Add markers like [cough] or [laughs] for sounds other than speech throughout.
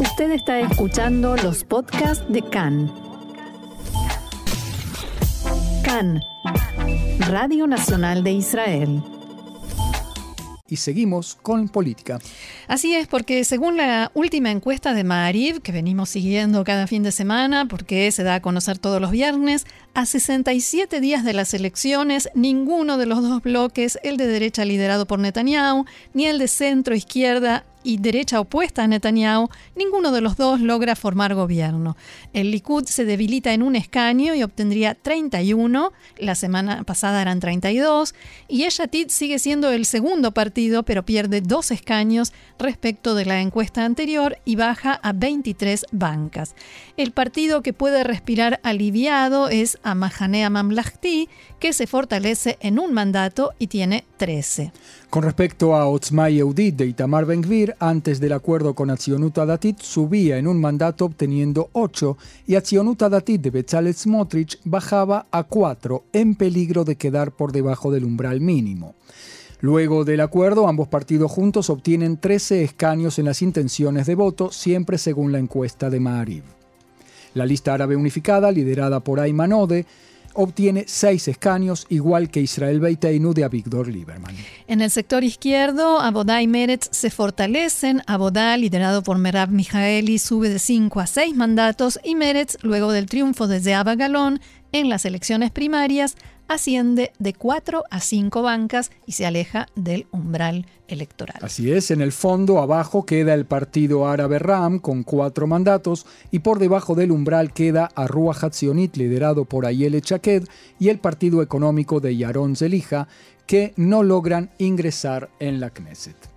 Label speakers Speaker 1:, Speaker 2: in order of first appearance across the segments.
Speaker 1: Usted está escuchando los podcasts de CAN. CAN, Radio Nacional de Israel.
Speaker 2: Y seguimos con política.
Speaker 3: Así es, porque según la última encuesta de Maariv, que venimos siguiendo cada fin de semana, porque se da a conocer todos los viernes, a 67 días de las elecciones, ninguno de los dos bloques, el de derecha liderado por Netanyahu, ni el de centro izquierda y derecha opuesta a Netanyahu, ninguno de los dos logra formar gobierno. El Likud se debilita en un escaño y obtendría 31, la semana pasada eran 32, y Eshatit sigue siendo el segundo partido, pero pierde dos escaños respecto de la encuesta anterior y baja a 23 bancas. El partido que puede respirar aliviado es Amahanea Mamlahti, que se fortalece en un mandato y tiene 13.
Speaker 2: Con respecto a Otzma Yehudit de Itamar Ben-Gvir, antes del acuerdo con Atzionut Datit subía en un mandato obteniendo 8 y Atzionut Datit de Bezalel Smotrich bajaba a 4, en peligro de quedar por debajo del umbral mínimo. Luego del acuerdo, ambos partidos juntos obtienen 13 escaños en las intenciones de voto, siempre según la encuesta de Maariv. La lista árabe unificada, liderada por Ayman Ode, obtiene seis escaños, igual que Israel Beiteinu de Avigdor Lieberman.
Speaker 3: En el sector izquierdo, Abodá y Meretz se fortalecen. Abodá, liderado por Merab Mijaeli, sube de 5 a 6 mandatos y Meretz, luego del triunfo de Zeaba Galón en las elecciones primarias, asciende de 4 a 5 bancas y se aleja del umbral electoral.
Speaker 2: Así es, en el fondo abajo queda el partido árabe Ram con cuatro mandatos y por debajo del umbral queda Arrua Hatzionit liderado por Ayele Chaked y el partido económico de Yaron Zelija que no logran ingresar en la Knesset.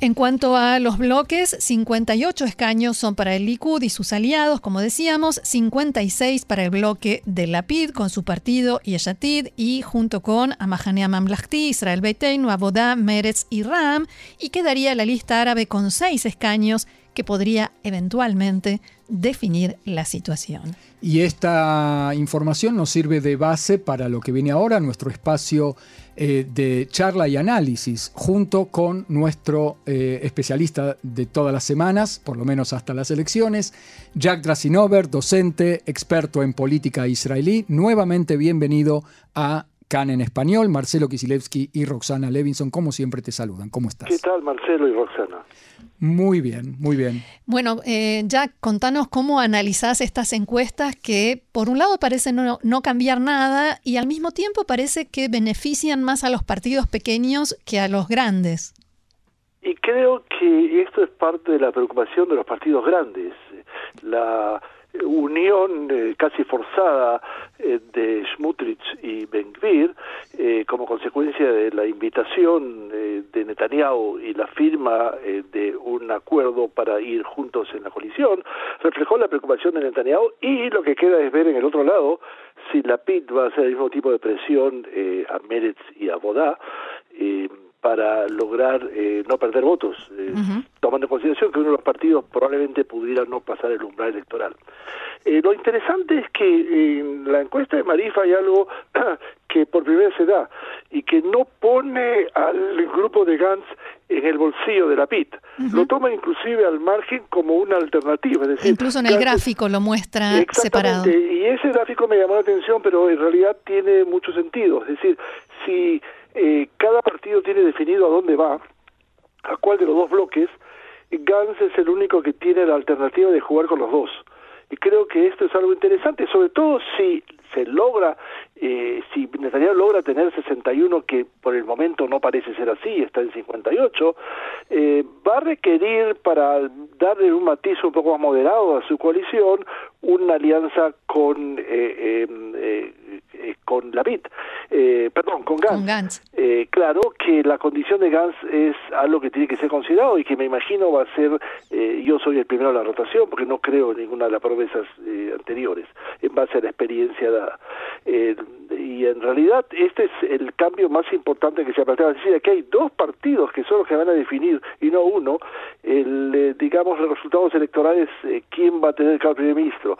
Speaker 3: En cuanto a los bloques, 58 escaños son para el Likud y sus aliados, como decíamos, 56 para el bloque de Lapid con su partido Yeshatid y junto con Amahanea Mamlahti, Israel Beiteinu, Abodá, Meretz y Ram, y quedaría la lista árabe con 6 escaños que podría eventualmente definir la situación.
Speaker 2: Y esta información nos sirve de base para lo que viene ahora, nuestro espacio eh, de charla y análisis, junto con nuestro eh, especialista de todas las semanas, por lo menos hasta las elecciones, Jack Drasinover, docente, experto en política israelí. Nuevamente bienvenido a Can en español. Marcelo Kisilevsky y Roxana Levinson, como siempre, te saludan. ¿Cómo estás?
Speaker 4: ¿Qué tal, Marcelo y Roxana?
Speaker 2: Muy bien, muy bien.
Speaker 3: Bueno, eh, Jack, contanos cómo analizás estas encuestas que por un lado parecen no, no, cambiar nada y al mismo tiempo parece que benefician más a los partidos pequeños que a los grandes.
Speaker 4: Y creo que esto es parte de la preocupación de los partidos grandes. La unión eh, casi forzada eh, de Smutrich y Ben Gvir eh, como consecuencia de la invitación de Netanyahu y la firma de un acuerdo para ir juntos en la coalición reflejó la preocupación de Netanyahu y lo que queda es ver en el otro lado si la PIT va a hacer el mismo tipo de presión a Meretz y a Bodá para lograr eh, no perder votos, eh, tomando en consideración que uno de los partidos probablemente pudiera no pasar el umbral electoral. Eh, lo interesante es que en la encuesta de Marifa hay algo [clears throat] que por primera vez se da y que no pone al grupo de Gantz en el bolsillo de la PIT. Lo toma inclusive al margen como una alternativa. Es decir,
Speaker 3: Incluso en el gráfico lo muestra separado.
Speaker 4: Y ese gráfico me llamó la atención, pero en realidad tiene mucho sentido. Es decir, si eh, cada partido tiene definido a dónde va, a cuál de los dos bloques, Gans es el único que tiene la alternativa de jugar con los dos. Y creo que esto es algo interesante, sobre todo si se logra, eh, si Netanyahu logra tener 61, que por el momento no parece ser así, está en 58, eh, va a requerir para darle un matiz un poco más moderado a su coalición una alianza con eh, eh, eh con la eh, perdón, con Gantz. Eh, claro que la condición de Gantz es algo que tiene que ser considerado y que me imagino va a ser, yo soy el primero en la rotación porque no creo en ninguna de las promesas anteriores, en base a la experiencia dada. y en realidad este es el cambio más importante que se ha planteado, es decir, que hay dos partidos que son los que van a definir y no uno, el, digamos, los resultados electorales, quién va a tener el primer ministro.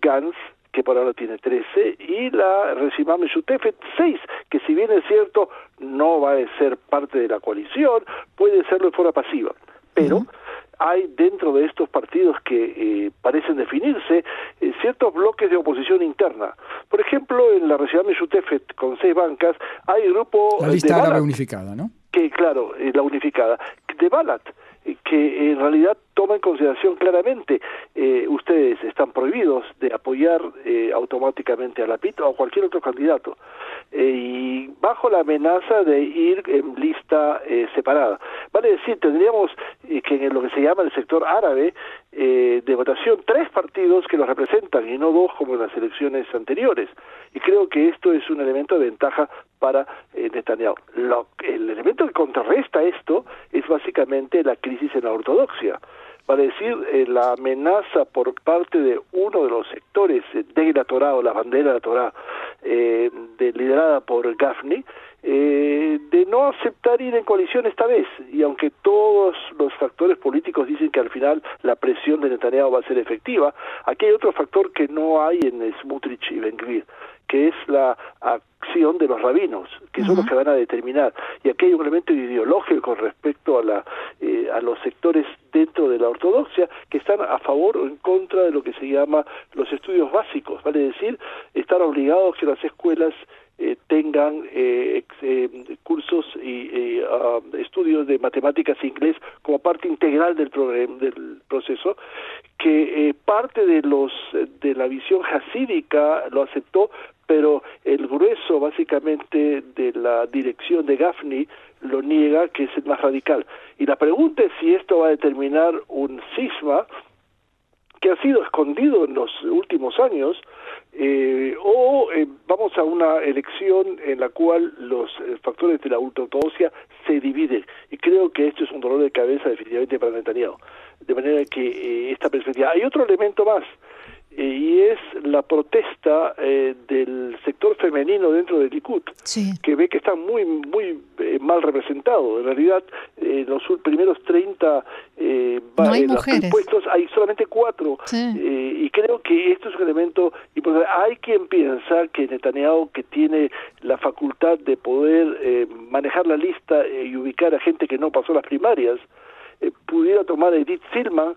Speaker 4: Gantz que por ahora tiene 13, y la Resimame Shutefet 6, que si bien es cierto no va a ser parte de la coalición, puede serlo de forma pasiva. Pero hay dentro de estos partidos que parecen definirse ciertos bloques de oposición interna. Por ejemplo, en la región de Yutefet, con seis bancas, hay grupo...
Speaker 2: La lista árabe unificada, ¿no?
Speaker 4: Que, claro, la unificada. De Balat, que en realidad toma en consideración claramente eh, ustedes están prohibidos de apoyar eh, automáticamente a la PIT o a cualquier otro candidato eh, y bajo la amenaza de ir en lista separada. Vale decir, tendríamos que en lo que se llama el sector árabe de votación tres partidos que los representan y no dos como en las elecciones anteriores. Y creo que esto es un elemento de ventaja para Netanyahu. Lo, el elemento que contrarresta esto es básicamente la crisis en la ortodoxia vale decir eh, la amenaza por parte de uno de los sectores de la Torah o la bandera de la Torah eh, liderada por Gafni eh, de no aceptar ir en coalición esta vez. Y aunque todos los factores políticos dicen que al final la presión de Netanyahu va a ser efectiva aquí hay otro factor que no hay en Smutrich y Ben que es la acción de los rabinos, que son los que van a determinar. Y aquí hay un elemento ideológico con respecto a, la, eh, a los sectores dentro de la ortodoxia que están a favor o en contra de lo que se llama los estudios básicos, vale decir, estar obligados que las escuelas eh, tengan eh, cursos y ah, estudios de matemáticas e inglés como parte integral del, del proceso, que parte de los de la visión hasídica lo aceptó, pero el grueso básicamente de la dirección de Gaffney lo niega, que es el más radical. Y la pregunta es si esto va a determinar un cisma que ha sido escondido en los últimos años, eh, o eh, vamos a una elección en la cual los eh, factores de la ortodoxia se dividen. Y creo que esto es un dolor de cabeza definitivamente para Netanyahu. De manera que esta perspectiva. Hay otro elemento más y es la protesta eh, del sector femenino dentro del Likud, que ve que está muy muy eh, mal representado. En realidad, en los primeros 30
Speaker 3: eh, hay
Speaker 4: puestos hay solamente cuatro. y creo que esto es un elemento importante. Hay quien piensa que Netanyahu, que tiene la facultad de poder manejar la lista y ubicar a gente que no pasó las primarias, pudiera tomar a Edith Silman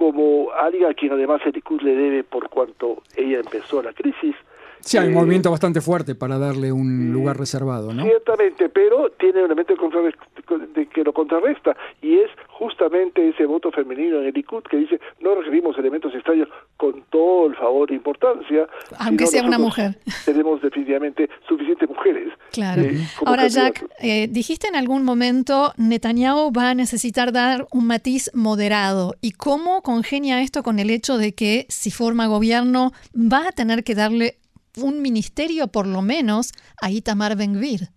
Speaker 4: como alguien a quien además el le debe por cuanto ella empezó la crisis.
Speaker 2: Sí, hay un eh, movimiento bastante fuerte para darle un lugar reservado, ¿no?
Speaker 4: Ciertamente, pero tiene un elemento que lo contrarresta y es justamente ese voto femenino en el Likud que dice no requerimos elementos extraños con todo el favor e importancia.
Speaker 3: Aunque sea una mujer. [laughs]
Speaker 4: Tenemos definitivamente suficientes mujeres.
Speaker 3: Claro. Eh, Ahora, Jack, eh, dijiste en algún momento Netanyahu va a necesitar dar un matiz moderado. ¿Y cómo congenia esto con el hecho de que si forma gobierno va a tener que darle un ministerio por lo menos a Itamar Ben-Gvir?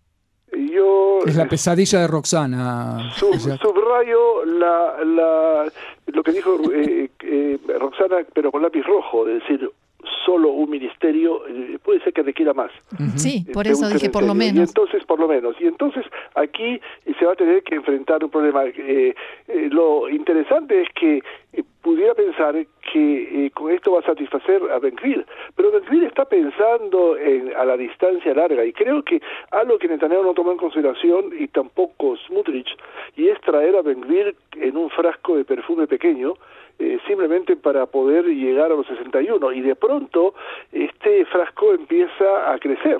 Speaker 2: es la pesadilla de Roxana.
Speaker 4: subrayo la, la, lo que dijo eh, eh, Roxana, pero con lápiz rojo, es decir, solo un ministerio, eh, puede ser que requiera más.
Speaker 3: Sí, por eso dije por lo menos.
Speaker 4: Y entonces, por lo menos. Y entonces aquí se va a tener que enfrentar un problema. lo interesante es que pudiera pensar que eh, con esto va a satisfacer a Benvir, pero Benvir está pensando en, a la distancia larga y creo que algo que Netanyahu no tomó en consideración y tampoco Smutrich y es traer a Benvir en un frasco de perfume pequeño eh, simplemente para poder llegar a los 61 y de pronto este frasco empieza a crecer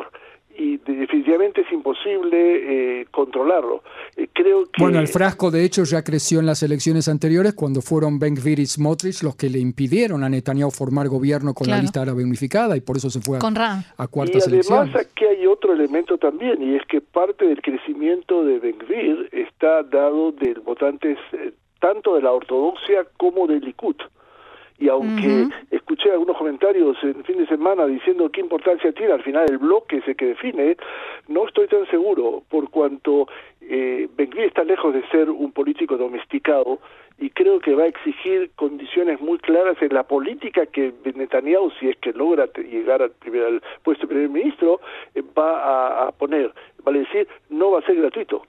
Speaker 4: y definitivamente es imposible eh, controlarlo. Eh, creo que...
Speaker 2: Bueno, el frasco de hecho ya creció en las elecciones anteriores cuando fueron Ben Gvir y Smotrich los que le impidieron a Netanyahu formar gobierno con la lista árabe unificada y por eso se fue a, a cuartas
Speaker 4: y además aquí hay otro elemento también y es que parte del crecimiento de Ben Gvir está dado de votantes eh, tanto de la ortodoxia como del Likud y aunque escuché algunos comentarios en fin de semana diciendo qué importancia tiene al final el bloque ese que define, no estoy tan seguro por cuanto eh, está lejos de ser un político domesticado y creo que va a exigir condiciones muy claras en la política que Netanyahu, si es que logra llegar al, primer, puesto de primer ministro, eh, va a, poner. Vale decir, no va a ser gratuito.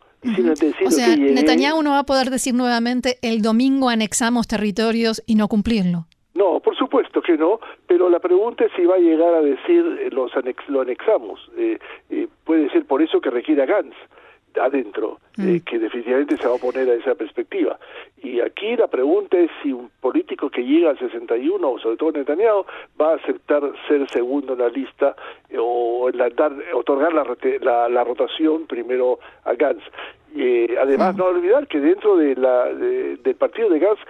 Speaker 3: o sea, Netanyahu no va a poder decir nuevamente el domingo anexamos territorios y no cumplirlo.
Speaker 4: No, por supuesto que no, pero la pregunta es si va a llegar a decir eh, los anex, lo anexamos. Eh, eh, puede ser por eso que requiere a Gantz adentro, mm. que definitivamente se va a poner a esa perspectiva. Y aquí la pregunta es si un político que llega al 61, o sobre todo Netanyahu, va a aceptar ser segundo en la lista eh, o la, dar, otorgar la, la, rotación primero a Gantz. Eh, además, no olvidar que dentro de la, del partido de Gantz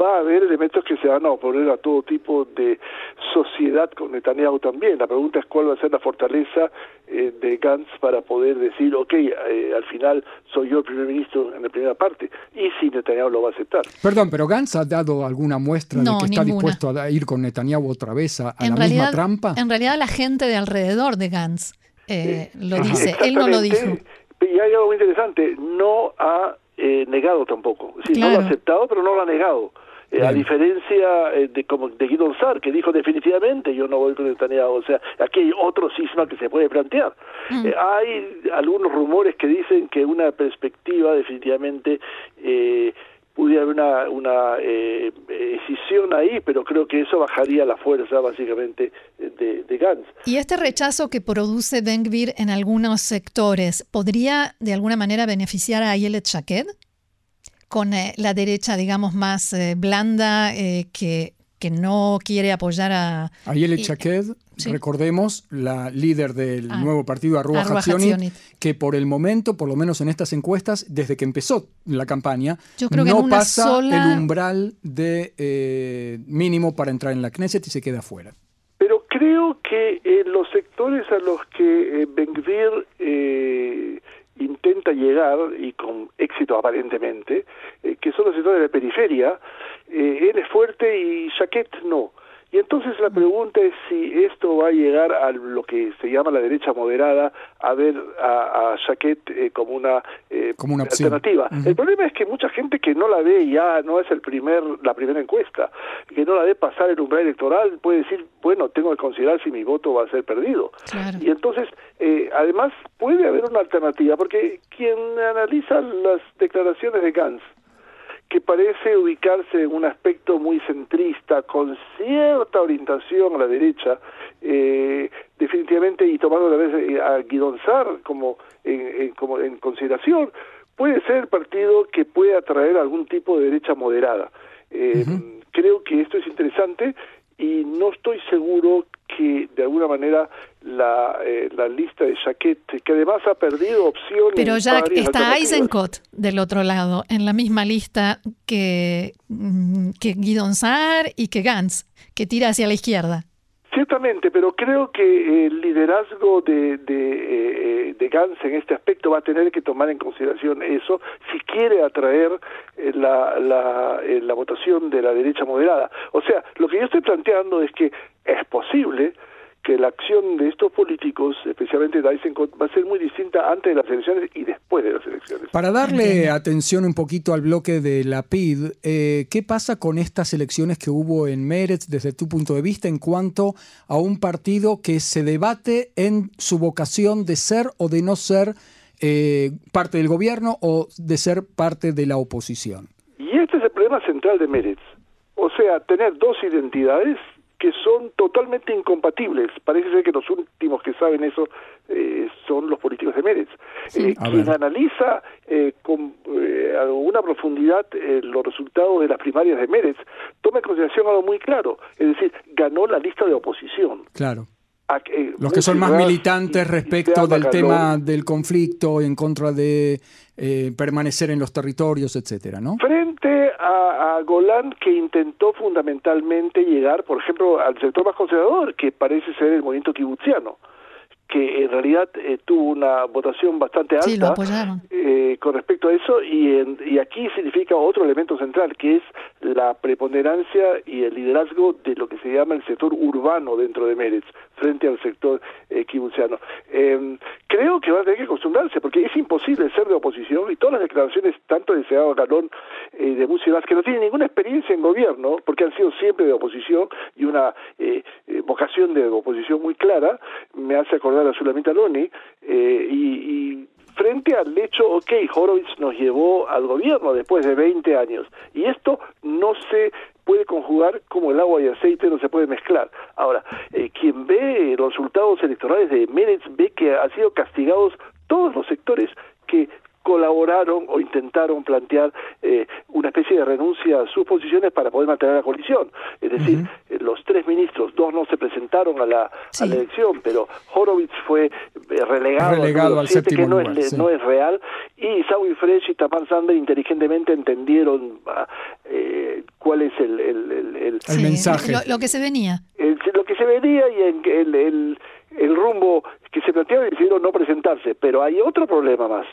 Speaker 4: va a haber elementos que se van a oponer a todo tipo de sociedad con Netanyahu también. La pregunta es cuál va a ser la fortaleza eh, de Gantz para poder decir, ok, eh, al final soy yo el primer ministro en la primera parte, y si Netanyahu lo va a aceptar.
Speaker 2: Perdón, pero Gantz ha dado alguna muestra de que está dispuesto a ir con Netanyahu otra vez a, la misma trampa.
Speaker 3: En realidad la gente de alrededor de Gantz eh, lo dice, él no lo dijo.
Speaker 4: Y hay algo muy interesante, no ha negado tampoco. Sí, no lo ha aceptado, pero no lo ha negado. Eh, a diferencia eh, de como de Guido Sar, que dijo definitivamente yo no voy con Netanyahu. O sea, aquí hay otro cisma que se puede plantear. Mm. Eh, hay algunos rumores que dicen que una perspectiva definitivamente pudiera haber una, una decisión ahí, pero creo que eso bajaría la fuerza básicamente de, de Gantz.
Speaker 3: ¿Y este rechazo que produce Ben en algunos sectores podría de alguna manera beneficiar a Ayelet Shaked? Con eh, la derecha, digamos, más eh, blanda, eh, que, que no quiere apoyar a...
Speaker 2: Ayele Chaked, recordemos, la líder del ah, nuevo partido Arrua que por el momento, por lo menos en estas encuestas, desde que empezó la campaña, no pasa el umbral de mínimo para entrar en la Knesset y se queda afuera.
Speaker 4: Pero creo que los sectores a los que Benguir intenta llegar, y con éxito aparentemente, eh, que son los sectores de periferia, eh, él es fuerte y Jaquet no. Y entonces la pregunta es si esto va a llegar a lo que se llama la derecha moderada, a ver a, a eh, como una, eh, como una alternativa. El problema es que mucha gente que no la ve ya, no es el primer la primera encuesta, que no la ve pasar el umbral electoral, puede decir, bueno, tengo que considerar si mi voto va a ser perdido. Y entonces, eh, además, puede haber una alternativa, porque quien analiza las declaraciones de Gantz, que parece ubicarse en un aspecto muy centrista, con cierta orientación a la derecha, eh, definitivamente, y tomando a vez eh, a Guidonzar como en, como en consideración, puede ser el partido que puede atraer algún tipo de derecha moderada. Eh, creo que esto es interesante y no estoy seguro que de alguna manera la, eh, la lista de Jaquet, que además ha perdido opciones.
Speaker 3: Pero ya está Eisenkot del otro lado, en la misma lista que, mm, que Guidon Saar y que Gantz, que tira hacia la izquierda.
Speaker 4: Ciertamente, pero creo que el liderazgo de, de, eh, de Gantz en este aspecto va a tener que tomar en consideración eso si quiere atraer eh, la, la, la votación de la derecha moderada. O sea, lo que yo estoy planteando es que es posible que la acción de estos políticos, especialmente Eisenkot, va a ser muy distinta antes de las elecciones y después de las elecciones.
Speaker 2: Para darle atención un poquito al bloque de la PID, eh, ¿qué pasa con estas elecciones que hubo en Meretz desde tu punto de vista en cuanto a un partido que se debate en su vocación de ser o de no ser eh, parte del gobierno o de ser parte de la oposición?
Speaker 4: Y este es el problema central de Meretz. O sea, tener dos identidades que son totalmente incompatibles. Parece ser que los últimos que saben eso eh, son los políticos de Meretz. Eh, quien analiza eh, con alguna profundidad los resultados de las primarias de Meretz toma en consideración algo muy claro, es decir, ganó la lista de oposición.
Speaker 2: Claro. los que son más militantes respecto del tema del conflicto en contra de permanecer en los territorios, etcétera, ¿no?
Speaker 4: Frente a, Golán que intentó fundamentalmente llegar, por ejemplo, al sector más conservador, que parece ser el movimiento kibutziano que en realidad eh, tuvo una votación bastante alta eh, con respecto a eso y, y aquí significa otro elemento central que es la preponderancia y el liderazgo de lo que se llama el sector urbano dentro de Meretz frente al sector eh, em, creo que va a tener que acostumbrarse porque es imposible ser de oposición y todas las declaraciones tanto de Seado Galón eh, de Música que no tienen ninguna experiencia en gobierno porque han sido siempre de oposición y una eh, vocación de oposición muy clara me hace acordar la Sulamita Loni, eh, y, al hecho, ok, Horowitz nos llevó al gobierno después de 20 años, y esto no se puede conjugar como el agua y aceite no se puede mezclar. Ahora, eh, quien ve los resultados electorales de Meretz ve que han sido castigados todos los sectores que colaboraron o intentaron plantear eh, una especie de renuncia a sus posiciones para poder mantener la coalición. Es decir, eh, los tres ministros, dos no se presentaron a la, a la elección, pero Horowitz fue eh, relegado,
Speaker 2: relegado al séptimo
Speaker 4: que no,
Speaker 2: lugar,
Speaker 4: es,
Speaker 2: sí.
Speaker 4: no es real, y Sawi Fresh y Tamar Sander inteligentemente entendieron ah, eh, cuál es el, el, el, el-
Speaker 2: El mensaje.
Speaker 3: Lo, lo que se venía.
Speaker 4: el- lo que se venía y en- el, el, el rumbo que se planteaba y decidieron no presentarse. Pero hay otro problema más.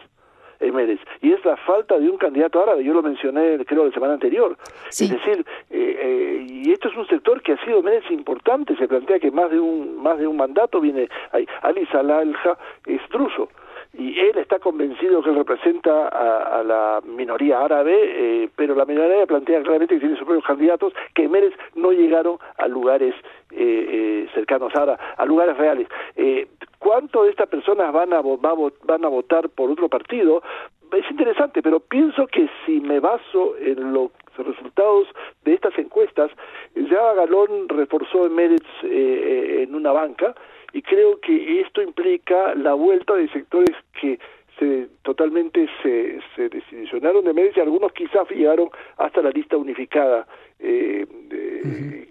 Speaker 4: En Mérez, y es la falta de un candidato árabe, yo lo mencioné creo la semana anterior,
Speaker 3: Sí.
Speaker 4: es decir, eh, eh, y esto es un sector que ha sido Mérez importante, se plantea que más de un más de un mandato viene ahí, Ali Salalja es druso, y él está convencido que él representa a, a la minoría árabe, eh, pero la minoría plantea claramente que tiene sus propios candidatos que Mérez no llegaron a lugares eh, eh, cercanos a, a lugares reales. ¿Cuánto de estas personas van a, van a votar por otro partido? Es interesante, pero pienso que si me baso en los resultados de estas encuestas, ya Galón reforzó en Mérez eh, en una banca, y creo que esto implica la vuelta de sectores que se totalmente se, se desilusionaron de y algunos quizás llegaron hasta la lista unificada eh,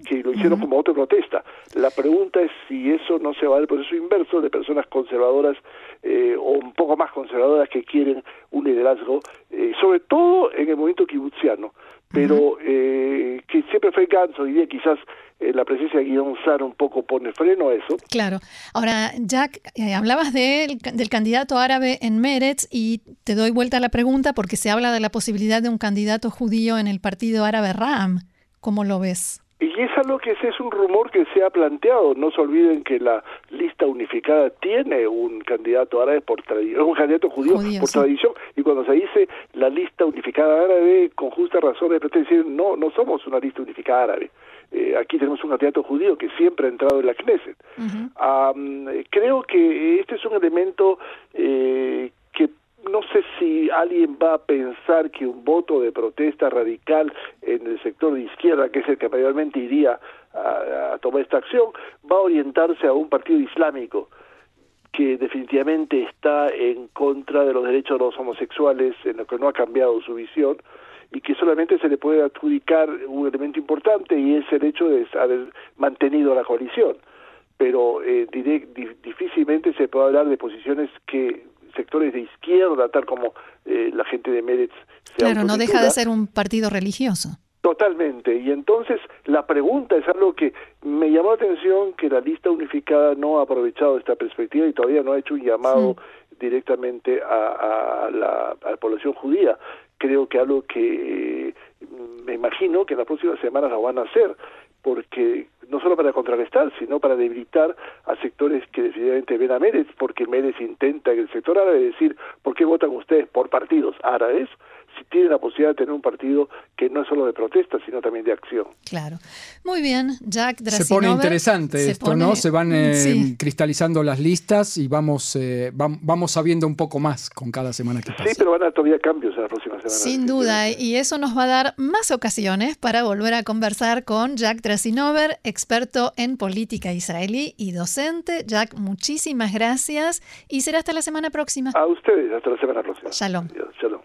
Speaker 4: que lo hicieron como otra protesta. La pregunta es si eso no se va al proceso inverso de personas conservadoras eh, o un poco más conservadoras que quieren un liderazgo, eh, sobre todo en el movimiento kibutziano, pero eh, que siempre fue ganso, día quizás eh, la presencia de Guión Sar un poco pone freno a eso.
Speaker 3: Claro. Ahora, Jack, eh, hablabas del, del candidato árabe en Meretz y te doy vuelta a la pregunta porque se habla de la posibilidad de un candidato judío en el partido árabe RAM. ¿Cómo lo ves?
Speaker 4: Y es algo que ese es un rumor que se ha planteado. No se olviden que la lista unificada tiene un candidato árabe por tradición, un candidato judío,
Speaker 3: Judío,
Speaker 4: por
Speaker 3: sí.
Speaker 4: tradición. Y cuando se dice la lista unificada árabe, con justa razón es decir no, no somos una lista unificada árabe. Eh, aquí tenemos un candidato judío que siempre ha entrado en la Knesset. Eh, creo que este es un elemento eh, no sé si alguien va a pensar que un voto de protesta radical en el sector de izquierda, que es el que mayormente iría a, tomar esta acción, va a orientarse a un partido islámico que definitivamente está en contra de los derechos de los homosexuales, en lo que no ha cambiado su visión, y que solamente se le puede adjudicar un elemento importante y es el hecho de haber mantenido la coalición. Pero eh, difícilmente se puede hablar de posiciones que sectores de izquierda, tal como eh, la gente de Meretz se
Speaker 3: Claro, no deja de ser un partido religioso.
Speaker 4: Totalmente. Y entonces la pregunta es algo que me llamó la atención que la lista unificada no ha aprovechado esta perspectiva y todavía no ha hecho un llamado directamente a, a la, a la población judía. Creo que algo que eh, me imagino que en las próximas semanas lo van a hacer porque no solo para contrarrestar, sino para debilitar a sectores que definitivamente ven a Mérez, porque Mérez intenta en el sector árabe decir, ¿por qué votan ustedes por partidos árabes? Si tienen la posibilidad de tener un partido que no es solo de protesta, sino también de acción.
Speaker 3: Claro. Muy bien, Jack
Speaker 2: Se
Speaker 3: Drasinover.
Speaker 2: pone interesante
Speaker 3: Se
Speaker 2: esto,
Speaker 3: pone-
Speaker 2: ¿no? Se van eh,
Speaker 3: Sí.
Speaker 2: cristalizando las listas y vamos, eh, vam- vamos sabiendo un poco más con cada semana que
Speaker 4: Sí,
Speaker 2: pasa.
Speaker 4: pero van a haber todavía cambios en las próximas semanas.
Speaker 3: Sin duda, y eso nos va a dar más ocasiones para volver a conversar con Jack Drasinover, experto en política israelí y docente. Jack, muchísimas gracias y será hasta la semana próxima.
Speaker 4: A ustedes, hasta la semana próxima.
Speaker 3: Shalom.
Speaker 4: Adiós, Shalom.